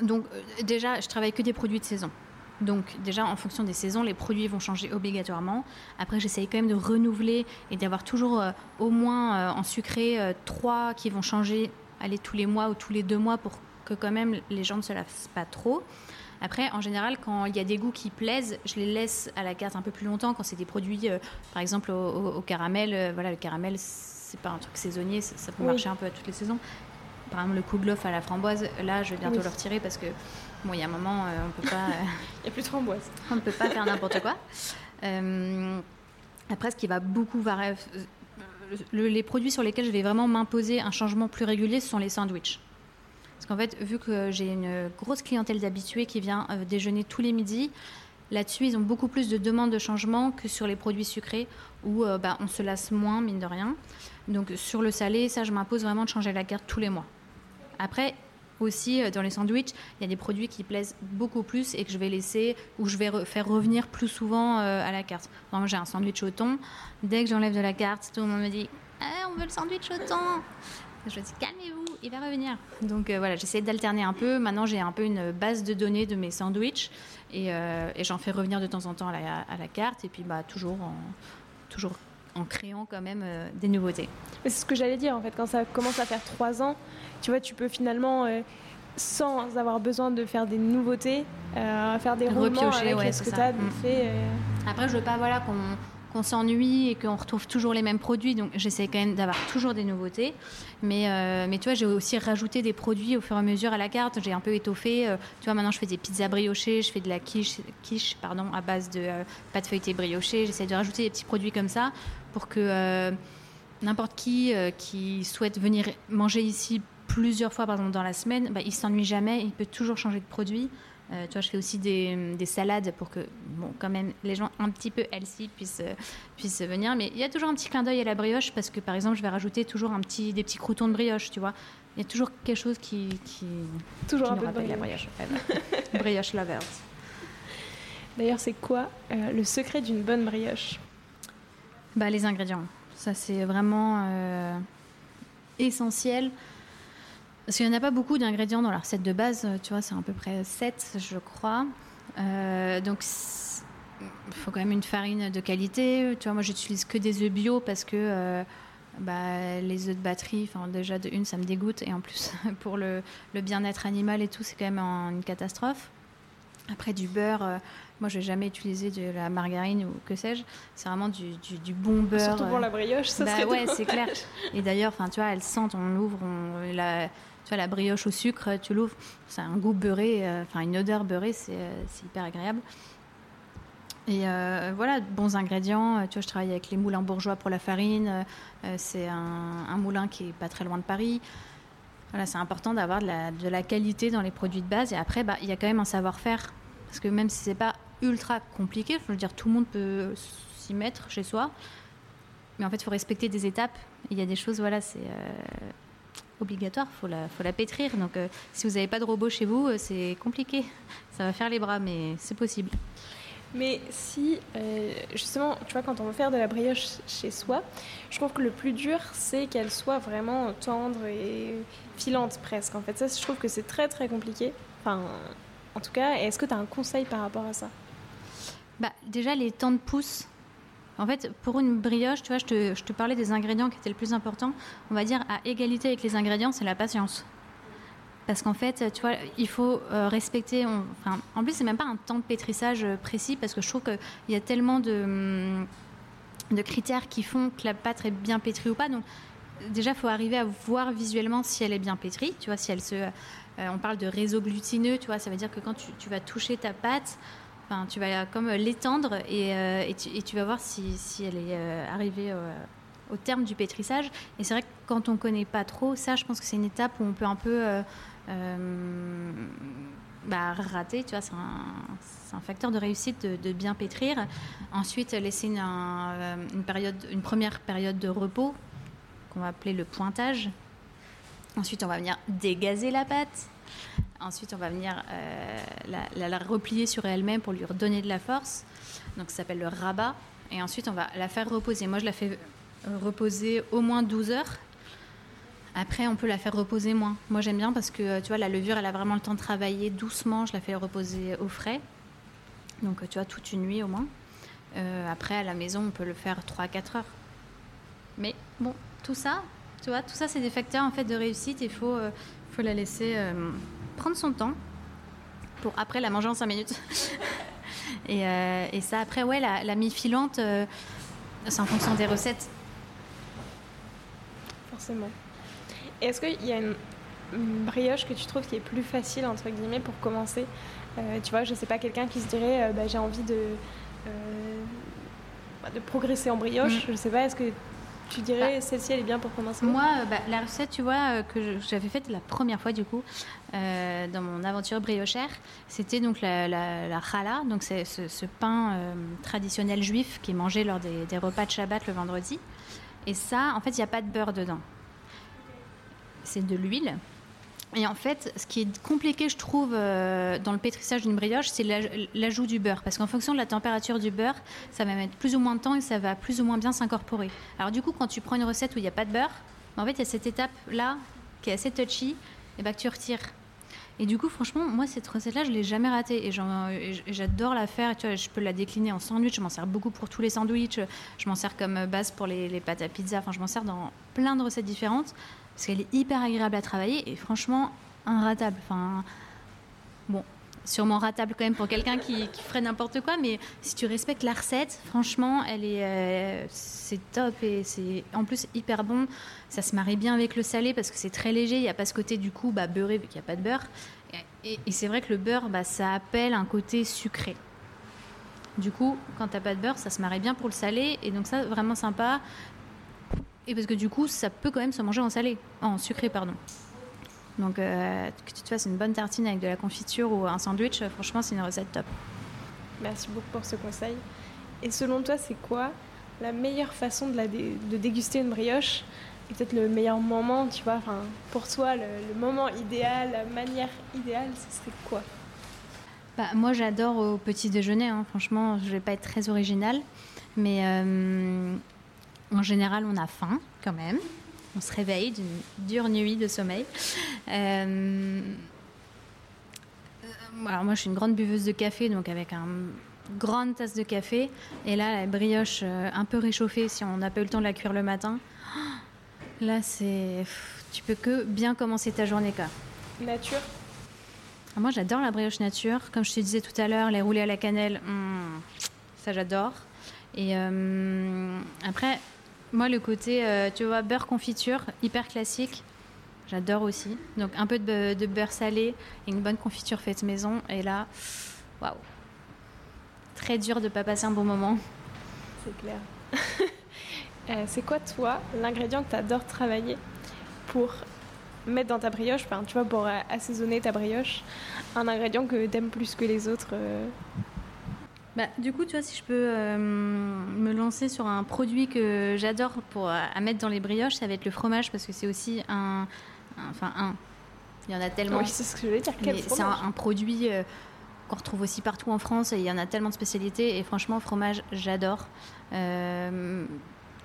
S2: Donc, euh, déjà, je travaille que des produits de saison. Donc déjà, en fonction des saisons, les produits vont changer obligatoirement. Après, j'essaye quand même de renouveler et d'avoir toujours euh, au moins euh, en sucré trois qui vont changer aller tous les mois ou tous les deux mois pour que quand même les gens ne se lassent pas trop. Après, en général, quand il y a des goûts qui plaisent, je les laisse à la carte un peu plus longtemps. Quand c'est des produits, par exemple au, caramel, voilà, le caramel, c'est pas un truc saisonnier, ça, peut marcher un peu à toutes les saisons par exemple le kouglof à la framboise, là je vais bientôt le retirer parce que bon, il y a un moment, euh, on peut pas. Euh, <laughs>
S1: il n'y a plus de framboise. <laughs>
S2: on ne peut pas faire n'importe quoi. Euh, après, ce qui va beaucoup varier, les produits sur lesquels je vais vraiment m'imposer un changement plus régulier, ce sont les sandwichs. Parce qu'en fait, vu que j'ai une grosse clientèle d'habitués qui vient déjeuner tous les midis, là-dessus, ils ont beaucoup plus de demandes de changement que sur les produits sucrés où bah, on se lasse moins, mine de rien. Donc sur le salé, ça, je m'impose vraiment de changer la carte tous les mois. Après, aussi euh, dans les sandwichs, il y a des produits qui plaisent beaucoup plus et que je vais laisser ou je vais faire revenir plus souvent euh, à la carte. Moi, j'ai un sandwich au thon. Dès que j'enlève de la carte, tout le monde me dit ah, on veut le sandwich au thon. Je dis calmez-vous, il va revenir. Donc euh, voilà, j'essaie d'alterner un peu. Maintenant, j'ai un peu une base de données de mes sandwichs et, j'en fais revenir de temps en temps à la, carte et puis bah toujours toujours en créant quand même des nouveautés.
S1: C'est ce que j'allais dire en fait, quand ça commence à faire trois ans, tu vois, tu peux finalement, euh, sans avoir besoin de faire des nouveautés, euh, faire des roulements avec ce que tu as fait. Euh.
S2: Après, je veux pas voilà, qu'on s'ennuie et qu'on retrouve toujours les mêmes produits. Donc j'essaie quand même d'avoir toujours des nouveautés. Mais, mais tu vois, j'ai aussi rajouté des produits au fur et à mesure à la carte. J'ai un peu étoffé. tu vois, maintenant je fais des pizzas briochées, je fais de la quiche, quiche pardon, à base de pâte feuilletée briochée. J'essaie de rajouter des petits produits comme ça pour que n'importe qui qui souhaite venir manger ici plusieurs fois par exemple dans la semaine, bah, il s'ennuie jamais, il peut toujours changer de produit. Euh, tu vois, je fais aussi des, des, salades pour que, bon, quand même, les gens un petit peu healthy puissent, euh, puissent venir. Mais il y a toujours un petit clin d'œil à la brioche parce que, par exemple, je vais rajouter toujours un petit, des petits croutons de brioche, tu vois. Il y a toujours quelque chose qui. qui
S1: toujours un peu de la brioche. <laughs>
S2: brioche lovers.
S1: D'ailleurs, c'est quoi euh, le secret d'une bonne brioche?
S2: Bah, Les ingrédients. Ça, c'est vraiment essentiel. Parce qu'il n'y en a pas beaucoup d'ingrédients dans la recette de base, tu vois, c'est à peu près 7, je crois. Euh, donc, il faut quand même une farine de qualité. Tu vois, moi, j'utilise que des œufs bio parce que euh, bah, les œufs de batterie, déjà, de une, ça me dégoûte. Et en plus, <laughs> pour le, bien-être animal et tout, c'est quand même une catastrophe. Après, du beurre, euh, moi, je n'ai jamais utilisé de la margarine ou que sais-je. C'est vraiment du, bon beurre.
S1: Surtout pour la brioche, ça
S2: bah, serait Ouais, c'est clair. Et d'ailleurs, tu vois, elle sent, on l'ouvre, on la tu vois, la brioche au sucre, tu l'ouvres, c'est un goût beurré, euh, enfin une odeur beurrée, c'est, euh, hyper agréable. Et voilà, bons ingrédients. Tu vois, je travaille avec les moulins bourgeois pour la farine. c'est un, moulin qui est pas très loin de Paris. Voilà, c'est important d'avoir de la, de la, qualité dans les produits de base. Et après, bah, il y a quand même un savoir-faire. Parce que même si c'est pas ultra compliqué, je veux dire, tout le monde peut s'y mettre chez soi. Mais en fait, il faut respecter des étapes. Il y a des choses, voilà, c'est obligatoire, il faut la, faut la pétrir. Donc euh, si vous n'avez pas de robot chez vous, euh, c'est compliqué. Ça va faire les bras, mais c'est possible.
S1: Mais si, euh, justement, tu vois, quand on veut faire de la brioche chez soi, je trouve que le plus dur, c'est qu'elle soit vraiment tendre et filante presque. En fait, ça, je trouve que c'est très très compliqué. Enfin, en tout cas, est-ce que tu as un conseil par rapport à ça?
S2: Bah, Déjà, les temps de pouce, en fait, pour une brioche, tu vois, je te, parlais des ingrédients qui étaient le plus important. On va dire à égalité avec les ingrédients, c'est la patience. Parce qu'en fait, tu vois, il faut euh, respecter. enfin, en plus, c'est même pas un temps de pétrissage euh, précis parce que je trouve qu'il y a tellement de, hum, de critères qui font que la pâte est bien pétrie ou pas. Donc, déjà, il faut arriver à voir visuellement si elle est bien pétrie. Tu vois, si elle se. Euh, on parle de réseau glutineux, tu vois, ça veut dire que quand tu, tu vas toucher ta pâte, tu vas comme l'étendre et, euh, et, tu, vas voir si, elle est euh, arrivée au terme du pétrissage. Et c'est vrai que quand on ne connaît pas trop, ça, je pense que c'est une étape où on peut un peu euh, bah, rater. Tu vois, c'est un, facteur de réussite de, bien pétrir. Ensuite, laisser une première période de repos qu'on va appeler le pointage. Ensuite, on va venir dégazer la pâte. Ensuite, on va venir euh, la, replier sur elle-même pour lui redonner de la force. Donc, ça s'appelle le rabat. Et ensuite, on va la faire reposer. Moi, je la fais euh, reposer au moins 12 heures. Après, on peut la faire reposer moins. Moi, j'aime bien parce que, tu vois, la levure, elle a vraiment le temps de travailler doucement. Je la fais reposer au frais. Donc, tu vois, toute une nuit au moins. Euh, après, à la maison, on peut le faire 3-4 heures. Mais bon, tout ça, tu vois, tout ça, c'est des facteurs en fait de réussite. Il faut, faut la laisser prendre son temps pour après la manger en 5 minutes. <laughs> Euh, et, ça, après, ouais, la, mi-filante, euh, c'est en fonction des recettes.
S1: Forcément. Est-ce qu'il y a une, brioche que tu trouves qui est plus facile, entre guillemets, pour commencer? Euh, Tu vois, je sais pas, quelqu'un qui se dirait, bah, j'ai envie de, bah, de progresser en brioche. Mm. Je sais pas, est-ce que tu dirais bah, celle-ci, elle est bien pour commencer?
S2: Moi, euh, bah, la recette, tu vois, euh, que j'avais faite la première fois, du coup, euh, dans mon aventure briochère, c'était donc la, la, challah, donc c'est ce, pain traditionnel juif qui est mangé lors des, des, repas de Shabbat le vendredi. Et ça, en fait, il n'y a pas de beurre dedans. C'est de l'huile. Et en fait, ce qui est compliqué, je trouve, euh, dans le pétrissage d'une brioche, c'est l'ajout du beurre. Parce qu'en fonction de la température du beurre, ça va mettre plus ou moins de temps et ça va plus ou moins bien s'incorporer. Alors du coup, quand tu prends une recette où il n'y a pas de beurre, en fait, il y a cette étape-là qui est assez touchy, et bah, que tu retires. Et du coup, franchement, moi, cette recette-là, je ne l'ai jamais ratée. Et j'adore la faire. Tu vois, je peux la décliner en sandwich. Je m'en sers beaucoup pour tous les sandwichs. Je m'en sers comme base pour les, les pâtes à pizza. Enfin, je m'en sers dans plein de recettes différentes parce qu'elle est hyper agréable à travailler et franchement inratable. Enfin, bon, sûrement ratable quand même pour quelqu'un qui, ferait n'importe quoi, mais si tu respectes la recette, franchement, elle est, euh, c'est top et c'est en plus hyper bon. Ça se marie bien avec le salé parce que c'est très léger. Il n'y a pas ce côté du coup bah, beurré vu qu'il n'y a pas de beurre. Et, c'est vrai que le beurre, bah, ça appelle un côté sucré. Du coup, quand t'as pas de beurre, ça se marie bien pour le salé et donc ça vraiment sympa. Et parce que du coup, ça peut quand même se manger en salé, en sucré, pardon. Donc, euh, que tu te fasses une bonne tartine avec de la confiture ou un sandwich, franchement, c'est une recette top.
S1: Merci beaucoup pour ce conseil. Et selon toi, c'est quoi la meilleure façon de, la de déguster une brioche Et peut-être le meilleur moment, tu vois, enfin, pour toi, le, moment idéal, la manière idéale, ce serait quoi?
S2: Bah, Moi, j'adore au petit déjeuner. Hein. Franchement, je vais pas être très originale. Mais. Euh, en général, on a faim quand même. On se réveille d'une dure nuit de sommeil. Euh, alors moi, je suis une grande buveuse de café, donc avec une grande tasse de café. Et là, la brioche euh, un peu réchauffée, si on n'a pas eu le temps de la cuire le matin. <gasps> Là, c'est... Tu peux que bien commencer ta journée, quoi.
S1: Nature
S2: ah, Moi, j'adore la brioche nature. Comme je te disais tout à l'heure, les roulés à la cannelle, hmm, ça j'adore. Et euh, après, moi, le côté, euh, tu vois, beurre confiture, hyper classique, j'adore aussi. Donc, un peu de, beurre salé et une bonne confiture faite maison. Et là, waouh, très dur de ne pas passer un bon moment.
S1: C'est clair. <laughs> Euh, c'est quoi, toi, l'ingrédient que tu adores travailler pour mettre dans ta brioche, enfin, tu vois, pour assaisonner ta brioche, un ingrédient que tu aimes plus que les autres
S2: bah, du coup, tu vois, si je peux me lancer sur un produit que j'adore pour à mettre dans les brioches, ça va être le fromage parce que c'est aussi un, enfin un, il y en a tellement.
S1: Oui, c'est ce que je voulais dire.
S2: C'est un, produit euh, qu'on retrouve aussi partout en France et il y en a tellement de spécialités. Et franchement, fromage, j'adore. Euh,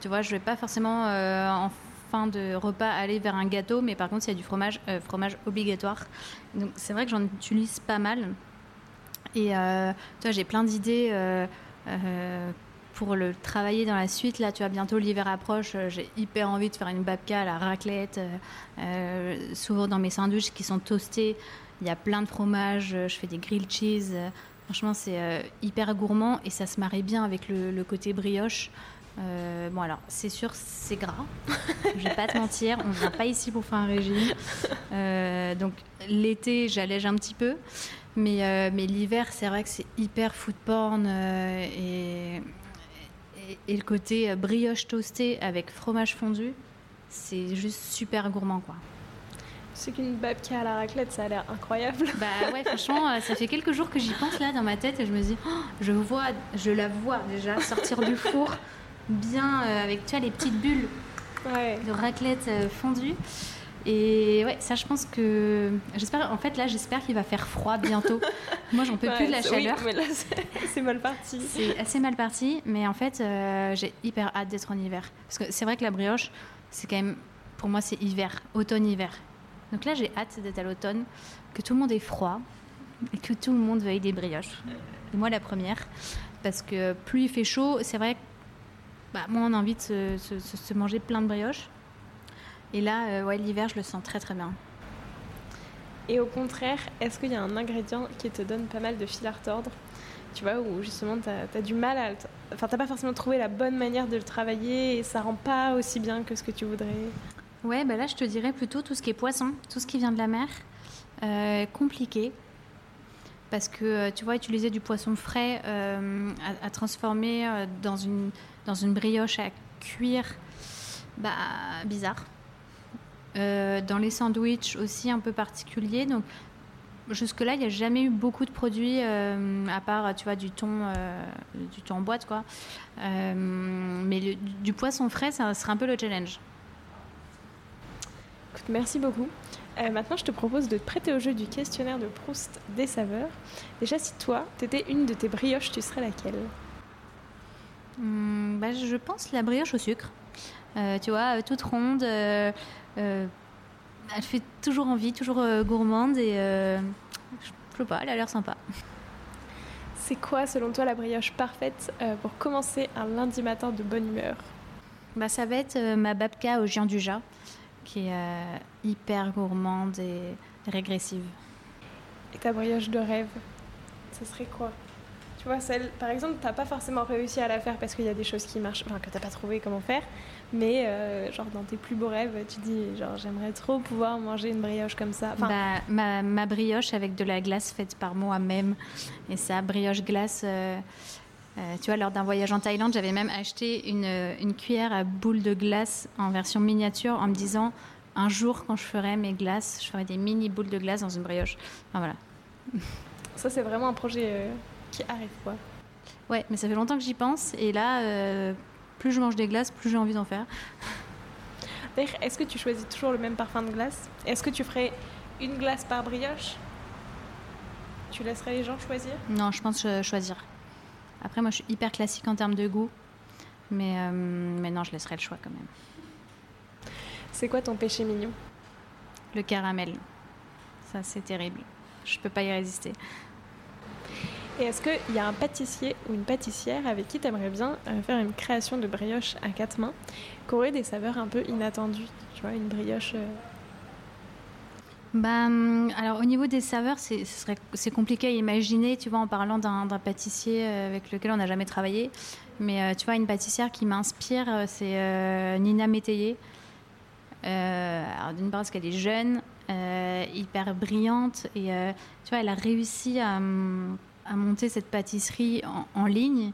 S2: tu vois, je vais pas forcément euh, en fin de repas aller vers un gâteau, mais par contre, il y a du fromage, fromage obligatoire. Donc, c'est vrai que j'en utilise pas mal. Et tu vois, j'ai plein d'idées pour le travailler dans la suite. Là, tu vois, bientôt l'hiver approche. Euh, j'ai hyper envie de faire une babka à la raclette. Euh, euh, souvent dans mes sandwichs qui sont toastés, il y a plein de fromages. Je fais des grilled cheese. Franchement, c'est hyper gourmand et ça se marie bien avec le, côté brioche. bon alors c'est sûr c'est gras, <laughs> je vais pas te mentir, on vient pas ici pour faire un régime. donc l'été j'allège un petit peu, mais, mais l'hiver c'est vrai que c'est hyper food porn et, et, le côté euh, brioche toastée avec fromage fondu, c'est juste super gourmand quoi.
S1: C'est qu'une babka à la raclette, ça a l'air incroyable.
S2: Bah ouais, <laughs> franchement, euh, ça fait quelques jours que j'y pense là dans ma tête et je me dis, oh, je vois, je la vois déjà sortir du four, bien euh, avec tu vois les petites bulles de raclette fondue. Et ouais, ça, je pense que. J'espère, en fait, là, j'espère qu'il va faire froid bientôt. <laughs> Moi, j'en peux plus de la chaleur.
S1: mais là, <laughs> c'est mal parti.
S2: C'est assez mal parti, mais en fait, euh, j'ai hyper hâte d'être en hiver. Parce que c'est vrai que la brioche, c'est quand même. Pour moi, c'est hiver, automne-hiver. Donc là, j'ai hâte d'être à l'automne, que tout le monde ait froid et que tout le monde veuille des brioches. Et moi, la première. Parce que plus il fait chaud, c'est vrai que bah, moi, on a envie de se manger plein de brioches. Et là, euh, ouais, l'hiver, je le sens très très bien.
S1: Et au contraire, est-ce qu'il y a un ingrédient qui te donne pas mal de fil à retordre Tu vois, où justement tu as, du mal à. Enfin, t'as pas forcément trouvé la bonne manière de le travailler et ça rend pas aussi bien que ce que tu voudrais?
S2: Ouais, bah là, je te dirais plutôt tout ce qui est poisson, tout ce qui vient de la mer. Euh, compliqué. Parce que, euh, tu vois, utiliser du poisson frais à, transformer dans, une, dans une brioche à cuire, bah, bizarre. Euh, dans les sandwichs aussi un peu particuliers. Donc jusque-là, il n'y a jamais eu beaucoup de produits euh, à part, tu vois, du thon, euh, du thon en boîte, quoi. mais du poisson frais, ça serait un peu le challenge.
S1: Écoute, merci beaucoup. maintenant, je te propose de te prêter au jeu du questionnaire de Proust des saveurs. Déjà, si toi, tu étais une de tes brioches, tu serais laquelle?
S2: Hmm, bah, Je pense la brioche au sucre. tu vois, toute ronde, elle fait toujours envie, toujours euh, gourmande et euh, je sais pas, elle a l'air sympa.
S1: C'est quoi, selon toi, la brioche parfaite pour commencer un lundi matin de bonne humeur?
S2: Bah, Ça va être ma babka au géant du Jas, qui est hyper gourmande et régressive.
S1: Et ta brioche de rêve, ce serait quoi? Tu vois, celle, par exemple, tu n'as pas forcément réussi à la faire parce qu'il y a des choses qui marchent, enfin, que tu n'as pas trouvé comment faire, mais euh, genre dans tes plus beaux rêves, tu dis genre j'aimerais trop pouvoir manger une brioche comme ça.
S2: bah, ma, ma, brioche avec de la glace faite par moi-même. Et ça, brioche glace. Euh, euh, tu vois, lors d'un voyage en Thaïlande, j'avais même acheté une, une, cuillère à boule de glace en version miniature en me disant un jour, quand je ferai mes glaces, je ferai des mini boules de glace dans une brioche. Enfin voilà.
S1: Ça, c'est vraiment un projet qui arrive, quoi.
S2: Ouais, mais ça fait longtemps que j'y pense. Et là, plus je mange des glaces, plus j'ai envie d'en faire.
S1: D'ailleurs, est-ce que tu choisis toujours le même parfum de glace? Est-ce que tu ferais une glace par brioche? Tu laisserais les gens choisir?
S2: Non, je pense choisir. Après, moi, je suis hyper classique en termes de goût. Mais, euh, mais non, je laisserai le choix quand même.
S1: C'est quoi ton péché mignon?
S2: Le caramel. Ça, c'est terrible. Je peux pas y résister.
S1: Est-ce qu'il y a un pâtissier ou une pâtissière avec qui tu aimerais bien euh, faire une création de brioche à quatre mains qui aurait des saveurs un peu inattendues Tu vois, une brioche. Euh,
S2: bah, hum, alors au niveau des saveurs, c'est, c'est compliqué à imaginer, tu vois, en parlant d'un, pâtissier euh, avec lequel on n'a jamais travaillé. Mais tu vois, une pâtissière qui m'inspire, c'est Nina Métayer. alors d'une part parce qu'elle est jeune, hyper brillante, et tu vois, elle a réussi à, hum, à, monter cette pâtisserie en, ligne.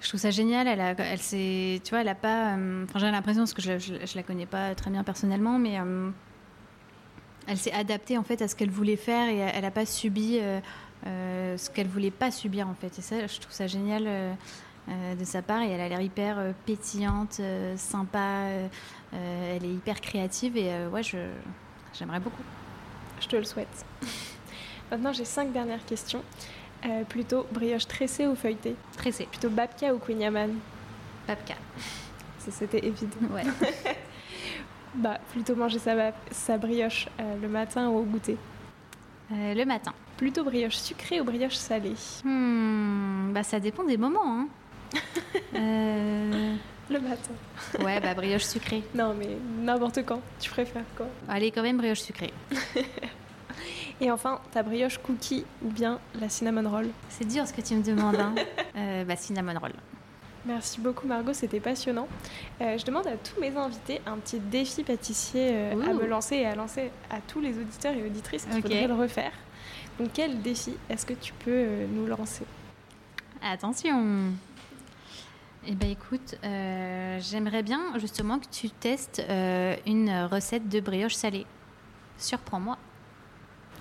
S2: Je trouve ça génial. Elle, elle tu vois, elle a pas. Enfin, j'ai l'impression parce que je, je, la connais pas très bien personnellement, mais elle s'est adaptée en fait à ce qu'elle voulait faire et elle n'a pas subi ce qu'elle voulait pas subir en fait. Et ça, je trouve ça génial euh, de sa part et elle a l'air hyper euh, pétillante, euh, sympa, elle est hyper créative et ouais, j'aimerais beaucoup.
S1: Je te le souhaite. <laughs> Maintenant, j'ai cinq dernières questions. Plutôt brioche tressée ou feuilletée
S2: Tressée.
S1: Plutôt babka ou queen
S2: Babka.
S1: Ça, c'était évident.
S2: Ouais. <laughs>
S1: bah, plutôt manger sa, sa brioche le matin ou au goûter
S2: Le matin.
S1: Plutôt brioche sucrée ou brioche salée
S2: hmm, bah, Ça dépend des moments. Hein. <laughs>
S1: Euh, le matin.
S2: Ouais, bah brioche sucrée.
S1: Non, mais n'importe quand. Tu préfères quoi?
S2: Allez, quand même brioche sucrée. <laughs>
S1: Et enfin, ta brioche cookie ou bien la cinnamon roll
S2: C'est dur ce que tu me demandes. Hein. <laughs> Euh, bah, cinnamon roll.
S1: Merci beaucoup Margot, c'était passionnant. Euh, je demande à tous mes invités un petit défi pâtissier à me lancer et à lancer à tous les auditeurs et auditrices qui voudraient le refaire. Donc quel défi est-ce que tu peux nous lancer?
S2: Attention eh bien écoute, euh, j'aimerais bien justement que tu testes euh, une recette de brioche salée. Surprends-moi.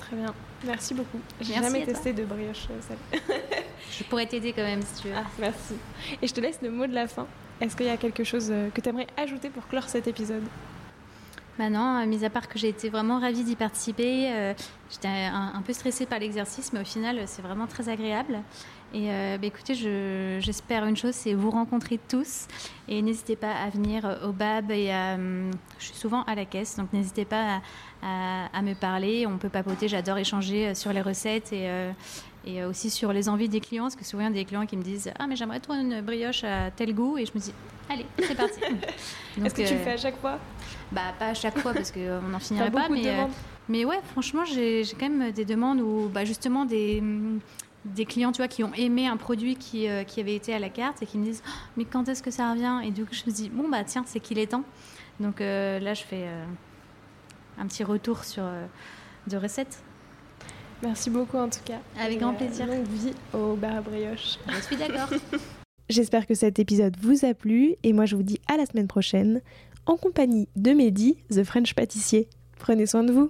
S1: Très bien, merci beaucoup. J'ai jamais testé de brioche euh, salée. <laughs>
S2: je pourrais t'aider quand même si tu veux. Ah,
S1: merci. Et je te laisse le mot de la fin. Est-ce qu'il y a quelque chose que tu aimerais ajouter pour clore cet épisode?
S2: Bah non, mis à part que j'ai été vraiment ravie d'y participer. J'étais un, peu stressée par l'exercice, mais au final, c'est vraiment très agréable. Et euh, bah, écoutez, j'espère une chose, c'est vous rencontrer tous. Et n'hésitez pas à venir au BAB. Et je suis souvent à la caisse, donc n'hésitez pas à, me parler. On peut papoter, j'adore échanger euh, sur les recettes et, euh, et aussi sur les envies des clients. Parce que souvent, il y a des clients qui me disent Ah, mais j'aimerais trop une brioche à tel goût. Et je me dis Allez, c'est parti. <laughs>
S1: Est-ce que tu le fais à chaque fois?
S2: Bah, pas à chaque fois parce qu'on n'en <laughs> finirait pas. Mais, mais ouais, franchement, j'ai quand même des demandes où bah, justement des des clients tu vois, qui ont aimé un produit qui, euh, qui, avait été à la carte et qui me disent oh, Mais quand est-ce que ça revient? Et du coup, je me dis Bon, bah tiens, c'est qu'il est temps. Donc euh, là, je fais euh, un petit retour sur de recettes.
S1: Merci beaucoup en tout cas.
S2: Avec grand plaisir.
S1: Longue vie au bar à brioche.
S2: Je suis d'accord. <laughs>
S1: J'espère que cet épisode vous a plu et moi je vous dis à la semaine prochaine en compagnie de Mehdi, The French Pâtissier. Prenez soin de vous.